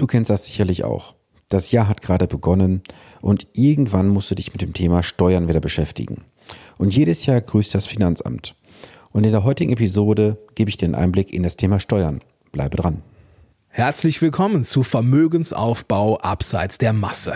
Du kennst das sicherlich auch. Das Jahr hat gerade begonnen und irgendwann musst du dich mit dem Thema Steuern wieder beschäftigen. Und jedes Jahr grüßt das Finanzamt. Und in der heutigen Episode gebe ich dir einen Einblick in das Thema Steuern. Bleibe dran. Herzlich willkommen zu Vermögensaufbau abseits der Masse.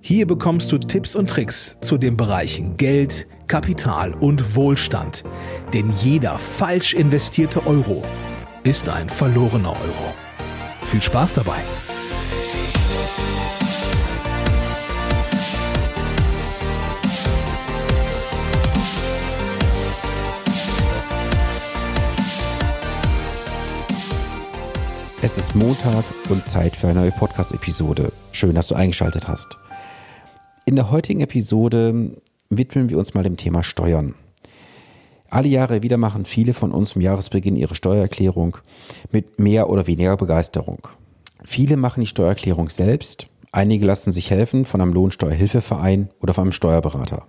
Hier bekommst du Tipps und Tricks zu den Bereichen Geld, Kapital und Wohlstand. Denn jeder falsch investierte Euro ist ein verlorener Euro. Viel Spaß dabei! Es ist Montag und Zeit für eine neue Podcast-Episode. Schön, dass du eingeschaltet hast. In der heutigen Episode widmen wir uns mal dem Thema Steuern. Alle Jahre wieder machen viele von uns zum Jahresbeginn ihre Steuererklärung mit mehr oder weniger Begeisterung. Viele machen die Steuererklärung selbst, einige lassen sich helfen von einem Lohnsteuerhilfeverein oder von einem Steuerberater.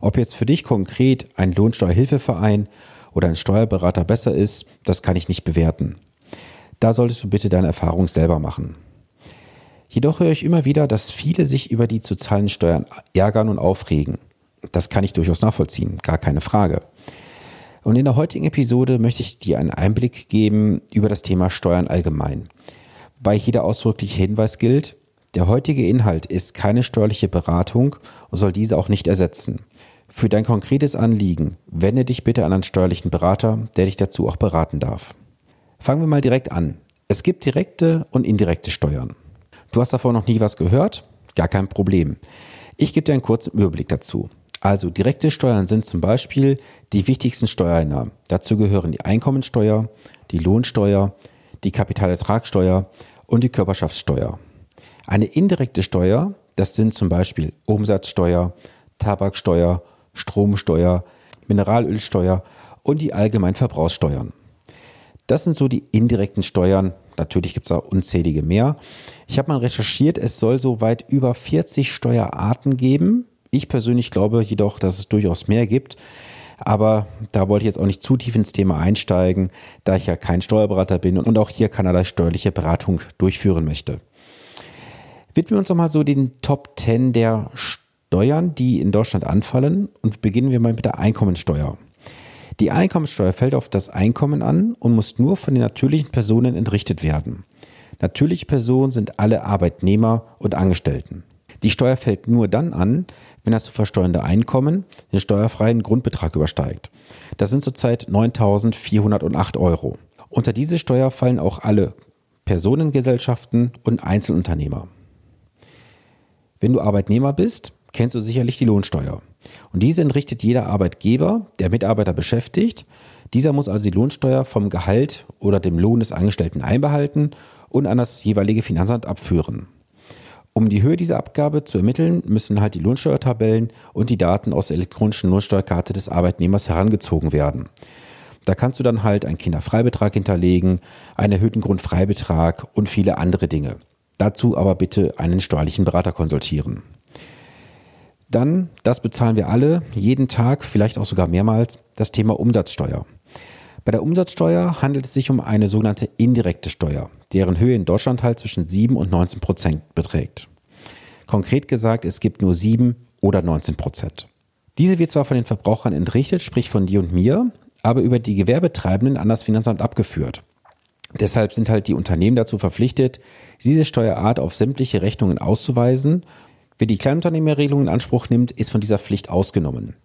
Ob jetzt für dich konkret ein Lohnsteuerhilfeverein oder ein Steuerberater besser ist, das kann ich nicht bewerten. Da solltest du bitte deine Erfahrung selber machen. Jedoch höre ich immer wieder, dass viele sich über die zu zahlenden Steuern ärgern und aufregen. Das kann ich durchaus nachvollziehen, gar keine Frage. Und in der heutigen Episode möchte ich dir einen Einblick geben über das Thema Steuern allgemein. Wobei hier der ausdrückliche Hinweis gilt, der heutige Inhalt ist keine steuerliche Beratung und soll diese auch nicht ersetzen. Für dein konkretes Anliegen wende dich bitte an einen steuerlichen Berater, der dich dazu auch beraten darf. Fangen wir mal direkt an. Es gibt direkte und indirekte Steuern. Du hast davor noch nie was gehört? Gar kein Problem. Ich gebe dir einen kurzen Überblick dazu. Also direkte Steuern sind zum Beispiel die wichtigsten Steuereinnahmen. Dazu gehören die Einkommensteuer, die Lohnsteuer, die Kapitalertragssteuer und die Körperschaftssteuer. Eine indirekte Steuer, das sind zum Beispiel Umsatzsteuer, Tabaksteuer, Stromsteuer, Mineralölsteuer und die Allgemeinverbrauchssteuern. Das sind so die indirekten Steuern. Natürlich gibt es auch unzählige mehr. Ich habe mal recherchiert, es soll so weit über 40 Steuerarten geben. Ich persönlich glaube jedoch, dass es durchaus mehr gibt. Aber da wollte ich jetzt auch nicht zu tief ins Thema einsteigen, da ich ja kein Steuerberater bin und auch hier keinerlei steuerliche Beratung durchführen möchte. Widmen wir uns nochmal so den Top 10 der Steuern, die in Deutschland anfallen und beginnen wir mal mit der Einkommensteuer. Die Einkommensteuer fällt auf das Einkommen an und muss nur von den natürlichen Personen entrichtet werden. Natürliche Personen sind alle Arbeitnehmer und Angestellten. Die Steuer fällt nur dann an, wenn das zu versteuernde Einkommen den steuerfreien Grundbetrag übersteigt. Das sind zurzeit 9.408 Euro. Unter diese Steuer fallen auch alle Personengesellschaften und Einzelunternehmer. Wenn du Arbeitnehmer bist, kennst du sicherlich die Lohnsteuer. Und diese entrichtet jeder Arbeitgeber, der Mitarbeiter beschäftigt. Dieser muss also die Lohnsteuer vom Gehalt oder dem Lohn des Angestellten einbehalten und an das jeweilige Finanzamt abführen. Um die Höhe dieser Abgabe zu ermitteln, müssen halt die Lohnsteuertabellen und die Daten aus der elektronischen Lohnsteuerkarte des Arbeitnehmers herangezogen werden. Da kannst du dann halt einen Kinderfreibetrag hinterlegen, einen erhöhten Grundfreibetrag und viele andere Dinge. Dazu aber bitte einen steuerlichen Berater konsultieren. Dann, das bezahlen wir alle, jeden Tag, vielleicht auch sogar mehrmals, das Thema Umsatzsteuer. Bei der Umsatzsteuer handelt es sich um eine sogenannte indirekte Steuer, deren Höhe in Deutschland halt zwischen 7 und 19 Prozent beträgt. Konkret gesagt, es gibt nur 7 oder 19 Prozent. Diese wird zwar von den Verbrauchern entrichtet, sprich von dir und mir, aber über die Gewerbetreibenden an das Finanzamt abgeführt. Deshalb sind halt die Unternehmen dazu verpflichtet, diese Steuerart auf sämtliche Rechnungen auszuweisen Wer die Kleinunternehmerregelung in Anspruch nimmt, ist von dieser Pflicht ausgenommen.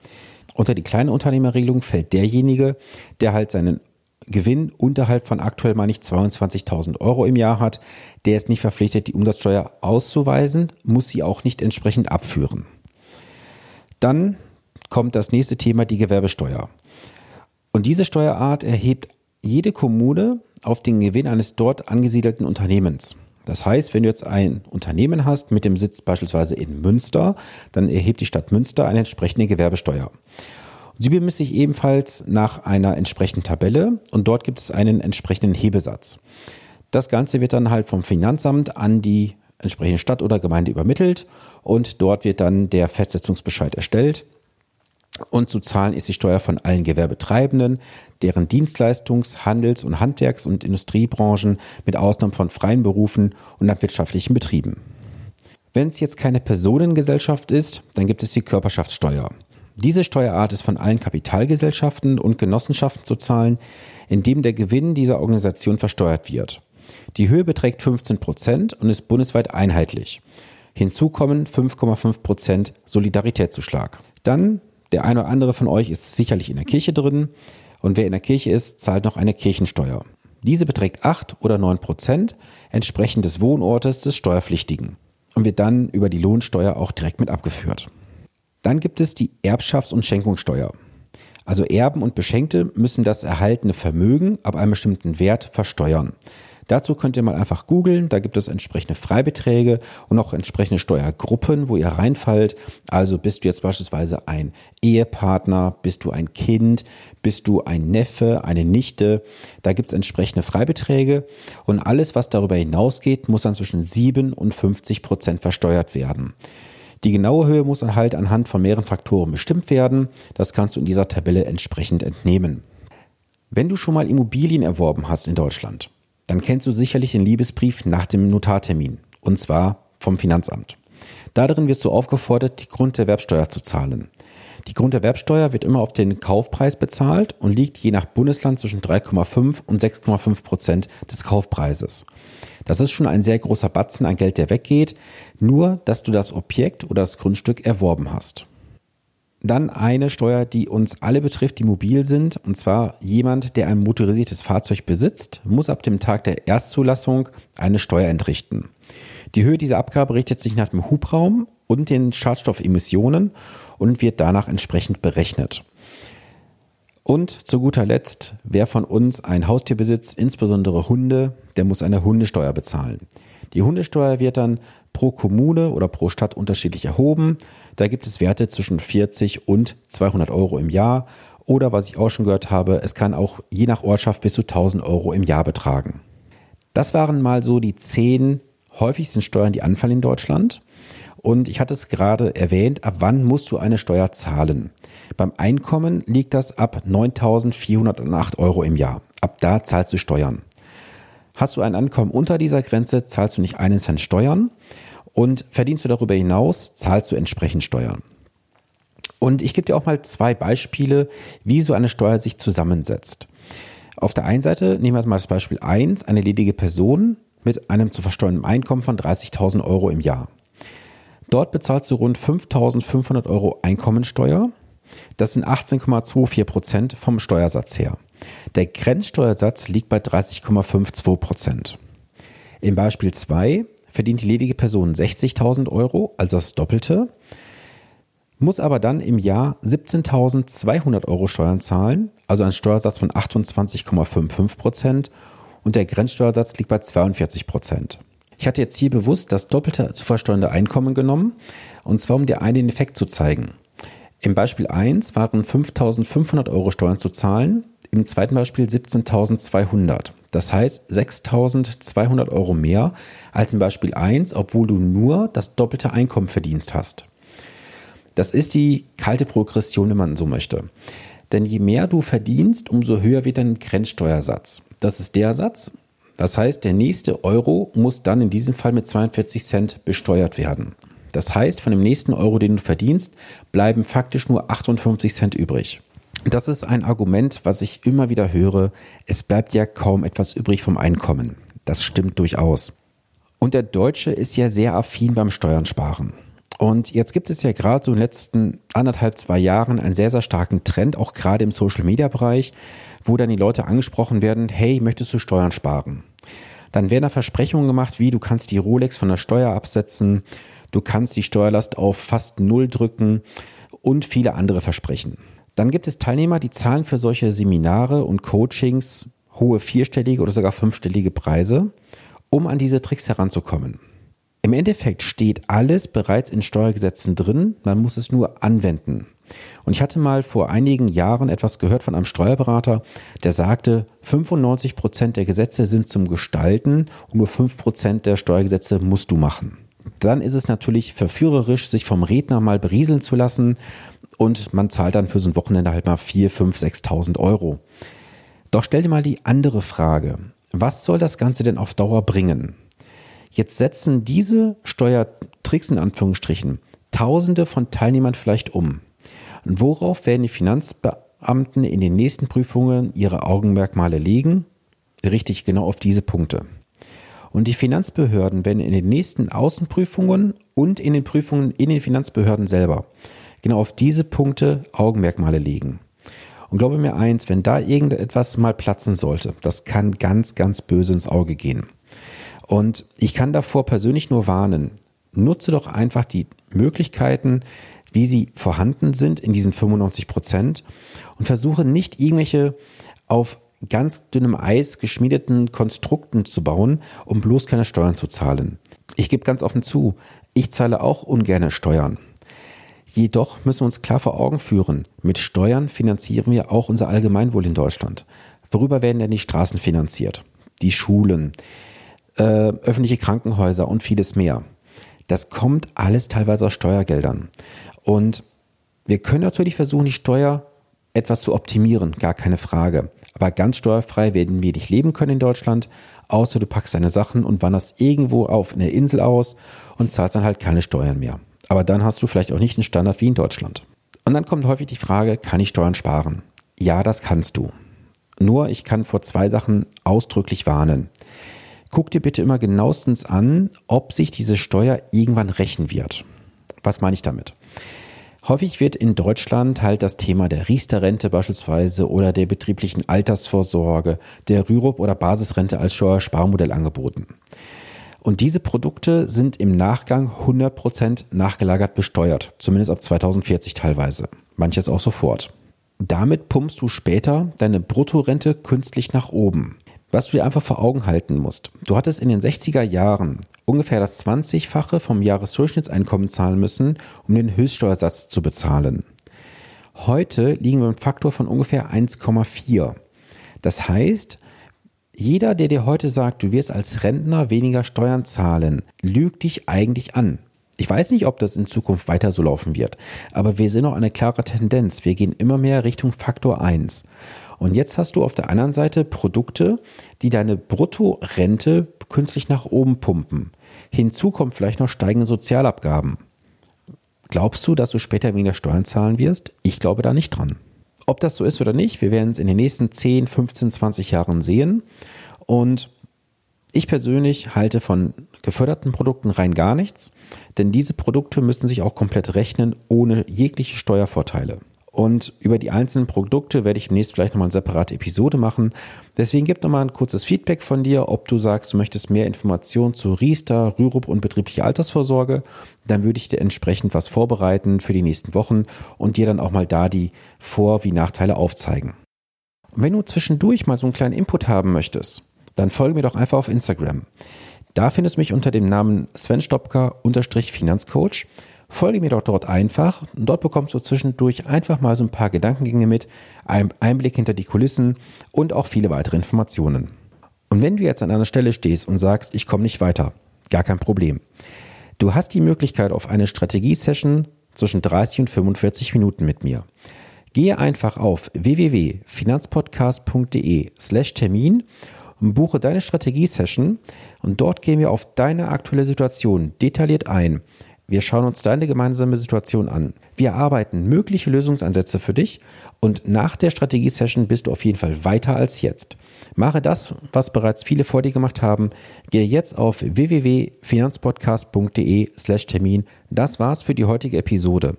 Unter die Kleinunternehmerregelung fällt derjenige, der halt seinen Gewinn unterhalb von aktuell meine ich 22.000 Euro im Jahr hat, der ist nicht verpflichtet, die Umsatzsteuer auszuweisen, muss sie auch nicht entsprechend abführen. Dann kommt das nächste Thema, die Gewerbesteuer. Und diese Steuerart erhebt jede Kommune auf den Gewinn eines dort angesiedelten Unternehmens. Das heißt, wenn du jetzt ein Unternehmen hast mit dem Sitz beispielsweise in Münster, dann erhebt die Stadt Münster eine entsprechende Gewerbesteuer. Sie bemisst sich ebenfalls nach einer entsprechenden Tabelle und dort gibt es einen entsprechenden Hebesatz. Das Ganze wird dann halt vom Finanzamt an die entsprechende Stadt oder Gemeinde übermittelt und dort wird dann der Festsetzungsbescheid erstellt. Und zu zahlen ist die Steuer von allen Gewerbetreibenden, deren Dienstleistungs-, Handels- und Handwerks- und Industriebranchen mit Ausnahme von freien Berufen und landwirtschaftlichen Betrieben. Wenn es jetzt keine Personengesellschaft ist, dann gibt es die Körperschaftssteuer. Diese Steuerart ist von allen Kapitalgesellschaften und Genossenschaften zu zahlen, indem der Gewinn dieser Organisation versteuert wird. Die Höhe beträgt 15 Prozent und ist bundesweit einheitlich. Hinzu kommen 5,5 Prozent Solidaritätszuschlag. Dann, der eine oder andere von euch ist sicherlich in der Kirche drin und wer in der Kirche ist, zahlt noch eine Kirchensteuer. Diese beträgt 8 oder 9 Prozent entsprechend des Wohnortes des Steuerpflichtigen und wird dann über die Lohnsteuer auch direkt mit abgeführt. Dann gibt es die Erbschafts- und Schenkungssteuer. Also Erben und Beschenkte müssen das erhaltene Vermögen ab einem bestimmten Wert versteuern. Dazu könnt ihr mal einfach googeln, da gibt es entsprechende Freibeträge und auch entsprechende Steuergruppen, wo ihr reinfallt. Also bist du jetzt beispielsweise ein Ehepartner, bist du ein Kind, bist du ein Neffe, eine Nichte. Da gibt es entsprechende Freibeträge und alles, was darüber hinausgeht, muss dann zwischen 7 und 50 Prozent versteuert werden. Die genaue Höhe muss dann halt anhand von mehreren Faktoren bestimmt werden. Das kannst du in dieser Tabelle entsprechend entnehmen. Wenn du schon mal Immobilien erworben hast in Deutschland, dann kennst du sicherlich den Liebesbrief nach dem Notartermin, und zwar vom Finanzamt. Darin wirst du aufgefordert, die Grunderwerbsteuer zu zahlen. Die Grunderwerbsteuer wird immer auf den Kaufpreis bezahlt und liegt je nach Bundesland zwischen 3,5 und 6,5 Prozent des Kaufpreises. Das ist schon ein sehr großer Batzen an Geld, der weggeht, nur dass du das Objekt oder das Grundstück erworben hast. Dann eine Steuer, die uns alle betrifft, die mobil sind. Und zwar jemand, der ein motorisiertes Fahrzeug besitzt, muss ab dem Tag der Erstzulassung eine Steuer entrichten. Die Höhe dieser Abgabe richtet sich nach dem Hubraum und den Schadstoffemissionen und wird danach entsprechend berechnet. Und zu guter Letzt, wer von uns ein Haustier besitzt, insbesondere Hunde, der muss eine Hundesteuer bezahlen. Die Hundesteuer wird dann pro Kommune oder pro Stadt unterschiedlich erhoben. Da gibt es Werte zwischen 40 und 200 Euro im Jahr. Oder was ich auch schon gehört habe, es kann auch je nach Ortschaft bis zu 1000 Euro im Jahr betragen. Das waren mal so die zehn häufigsten Steuern, die anfallen in Deutschland. Und ich hatte es gerade erwähnt, ab wann musst du eine Steuer zahlen? Beim Einkommen liegt das ab 9.408 Euro im Jahr. Ab da zahlst du Steuern. Hast du ein Ankommen unter dieser Grenze, zahlst du nicht einen Cent Steuern. Und verdienst du darüber hinaus, zahlst du entsprechend Steuern. Und ich gebe dir auch mal zwei Beispiele, wie so eine Steuer sich zusammensetzt. Auf der einen Seite nehmen wir mal das Beispiel 1, eine ledige Person mit einem zu versteuernden Einkommen von 30.000 Euro im Jahr. Dort bezahlst du rund 5.500 Euro Einkommensteuer. Das sind 18,24 Prozent vom Steuersatz her. Der Grenzsteuersatz liegt bei 30,52 Prozent. Im Beispiel 2 verdient die ledige Person 60.000 Euro, also das Doppelte, muss aber dann im Jahr 17.200 Euro Steuern zahlen, also ein Steuersatz von 28,55 Prozent und der Grenzsteuersatz liegt bei 42 Prozent. Ich hatte jetzt hier bewusst das doppelte zu versteuernde Einkommen genommen, und zwar um dir einen Effekt zu zeigen. Im Beispiel 1 waren 5.500 Euro Steuern zu zahlen, im zweiten Beispiel 17.200. Das heißt 6.200 Euro mehr als im Beispiel 1, obwohl du nur das doppelte Einkommen verdient hast. Das ist die kalte Progression, wenn man so möchte. Denn je mehr du verdienst, umso höher wird dein Grenzsteuersatz. Das ist der Satz. Das heißt, der nächste Euro muss dann in diesem Fall mit 42 Cent besteuert werden. Das heißt, von dem nächsten Euro, den du verdienst, bleiben faktisch nur 58 Cent übrig. Das ist ein Argument, was ich immer wieder höre. Es bleibt ja kaum etwas übrig vom Einkommen. Das stimmt durchaus. Und der Deutsche ist ja sehr affin beim Steuern sparen. Und jetzt gibt es ja gerade so in den letzten anderthalb, zwei Jahren einen sehr, sehr starken Trend, auch gerade im Social-Media-Bereich, wo dann die Leute angesprochen werden, hey, möchtest du Steuern sparen? Dann werden da Versprechungen gemacht, wie du kannst die Rolex von der Steuer absetzen, du kannst die Steuerlast auf fast null drücken und viele andere Versprechen. Dann gibt es Teilnehmer, die zahlen für solche Seminare und Coachings hohe vierstellige oder sogar fünfstellige Preise, um an diese Tricks heranzukommen. Im Endeffekt steht alles bereits in Steuergesetzen drin, man muss es nur anwenden. Und ich hatte mal vor einigen Jahren etwas gehört von einem Steuerberater, der sagte, 95 Prozent der Gesetze sind zum Gestalten und nur 5 Prozent der Steuergesetze musst du machen. Dann ist es natürlich verführerisch, sich vom Redner mal berieseln zu lassen und man zahlt dann für so ein Wochenende halt mal 4, 5, 6.000 Euro. Doch stell dir mal die andere Frage. Was soll das Ganze denn auf Dauer bringen? Jetzt setzen diese Steuertricks in Anführungsstrichen Tausende von Teilnehmern vielleicht um. Und worauf werden die Finanzbeamten in den nächsten Prüfungen ihre Augenmerkmale legen? Richtig, genau auf diese Punkte. Und die Finanzbehörden werden in den nächsten Außenprüfungen und in den Prüfungen in den Finanzbehörden selber genau auf diese Punkte Augenmerkmale legen. Und glaube mir eins, wenn da irgendetwas mal platzen sollte, das kann ganz, ganz böse ins Auge gehen. Und ich kann davor persönlich nur warnen, nutze doch einfach die Möglichkeiten, wie sie vorhanden sind in diesen 95 Prozent und versuche nicht irgendwelche auf ganz dünnem Eis geschmiedeten Konstrukten zu bauen, um bloß keine Steuern zu zahlen. Ich gebe ganz offen zu, ich zahle auch ungerne Steuern. Jedoch müssen wir uns klar vor Augen führen, mit Steuern finanzieren wir auch unser Allgemeinwohl in Deutschland. Worüber werden denn die Straßen finanziert? Die Schulen, äh, öffentliche Krankenhäuser und vieles mehr. Das kommt alles teilweise aus Steuergeldern. Und wir können natürlich versuchen, die Steuer etwas zu optimieren, gar keine Frage. Aber ganz steuerfrei werden wir nicht leben können in Deutschland, außer du packst deine Sachen und wanderst irgendwo auf einer Insel aus und zahlst dann halt keine Steuern mehr. Aber dann hast du vielleicht auch nicht einen Standard wie in Deutschland. Und dann kommt häufig die Frage, kann ich Steuern sparen? Ja, das kannst du. Nur ich kann vor zwei Sachen ausdrücklich warnen. Guck dir bitte immer genauestens an, ob sich diese Steuer irgendwann rächen wird. Was meine ich damit? Häufig wird in Deutschland halt das Thema der Riester-Rente beispielsweise oder der betrieblichen Altersvorsorge, der Rürup oder Basisrente als Steuersparmodell angeboten. Und diese Produkte sind im Nachgang 100% nachgelagert besteuert, zumindest ab 2040 teilweise, manches auch sofort. Damit pumpst du später deine Bruttorente künstlich nach oben. Was du dir einfach vor Augen halten musst. Du hattest in den 60er Jahren ungefähr das 20-fache vom Jahresdurchschnittseinkommen zahlen müssen, um den Höchststeuersatz zu bezahlen. Heute liegen wir im Faktor von ungefähr 1,4. Das heißt, jeder, der dir heute sagt, du wirst als Rentner weniger Steuern zahlen, lügt dich eigentlich an. Ich weiß nicht, ob das in Zukunft weiter so laufen wird, aber wir sehen auch eine klare Tendenz. Wir gehen immer mehr Richtung Faktor 1. Und jetzt hast du auf der anderen Seite Produkte, die deine Bruttorente künstlich nach oben pumpen. Hinzu kommt vielleicht noch steigende Sozialabgaben. Glaubst du, dass du später weniger Steuern zahlen wirst? Ich glaube da nicht dran. Ob das so ist oder nicht, wir werden es in den nächsten 10, 15, 20 Jahren sehen. Und ich persönlich halte von geförderten Produkten rein gar nichts, denn diese Produkte müssen sich auch komplett rechnen ohne jegliche Steuervorteile. Und über die einzelnen Produkte werde ich demnächst vielleicht nochmal eine separate Episode machen. Deswegen gib nochmal ein kurzes Feedback von dir, ob du sagst, du möchtest mehr Informationen zu Riester, Rürup und betriebliche Altersvorsorge. Dann würde ich dir entsprechend was vorbereiten für die nächsten Wochen und dir dann auch mal da die Vor- wie Nachteile aufzeigen. Und wenn du zwischendurch mal so einen kleinen Input haben möchtest, dann folge mir doch einfach auf Instagram. Da findest du mich unter dem Namen Sven Stopka-Finanzcoach. Folge mir doch dort einfach und dort bekommst du zwischendurch einfach mal so ein paar Gedankengänge mit, einen Einblick hinter die Kulissen und auch viele weitere Informationen. Und wenn du jetzt an einer Stelle stehst und sagst, ich komme nicht weiter, gar kein Problem. Du hast die Möglichkeit auf eine Strategie-Session zwischen 30 und 45 Minuten mit mir. Gehe einfach auf www.finanzpodcast.de slash Termin und buche deine Strategie-Session und dort gehen wir auf deine aktuelle Situation detailliert ein wir schauen uns deine gemeinsame Situation an. Wir arbeiten mögliche Lösungsansätze für dich und nach der Strategie-Session bist du auf jeden Fall weiter als jetzt. Mache das, was bereits viele vor dir gemacht haben. Gehe jetzt auf www.finanzpodcast.de slash Termin. Das war's für die heutige Episode.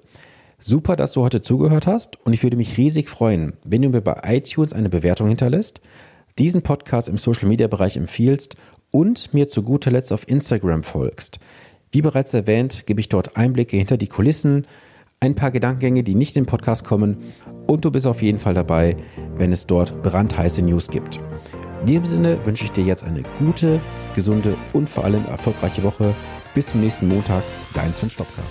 Super, dass du heute zugehört hast und ich würde mich riesig freuen, wenn du mir bei iTunes eine Bewertung hinterlässt, diesen Podcast im Social Media Bereich empfiehlst und mir zu guter Letzt auf Instagram folgst. Wie bereits erwähnt, gebe ich dort Einblicke hinter die Kulissen, ein paar Gedankengänge, die nicht im Podcast kommen und du bist auf jeden Fall dabei, wenn es dort brandheiße News gibt. In diesem Sinne wünsche ich dir jetzt eine gute, gesunde und vor allem erfolgreiche Woche. Bis zum nächsten Montag, dein Sven Stopka.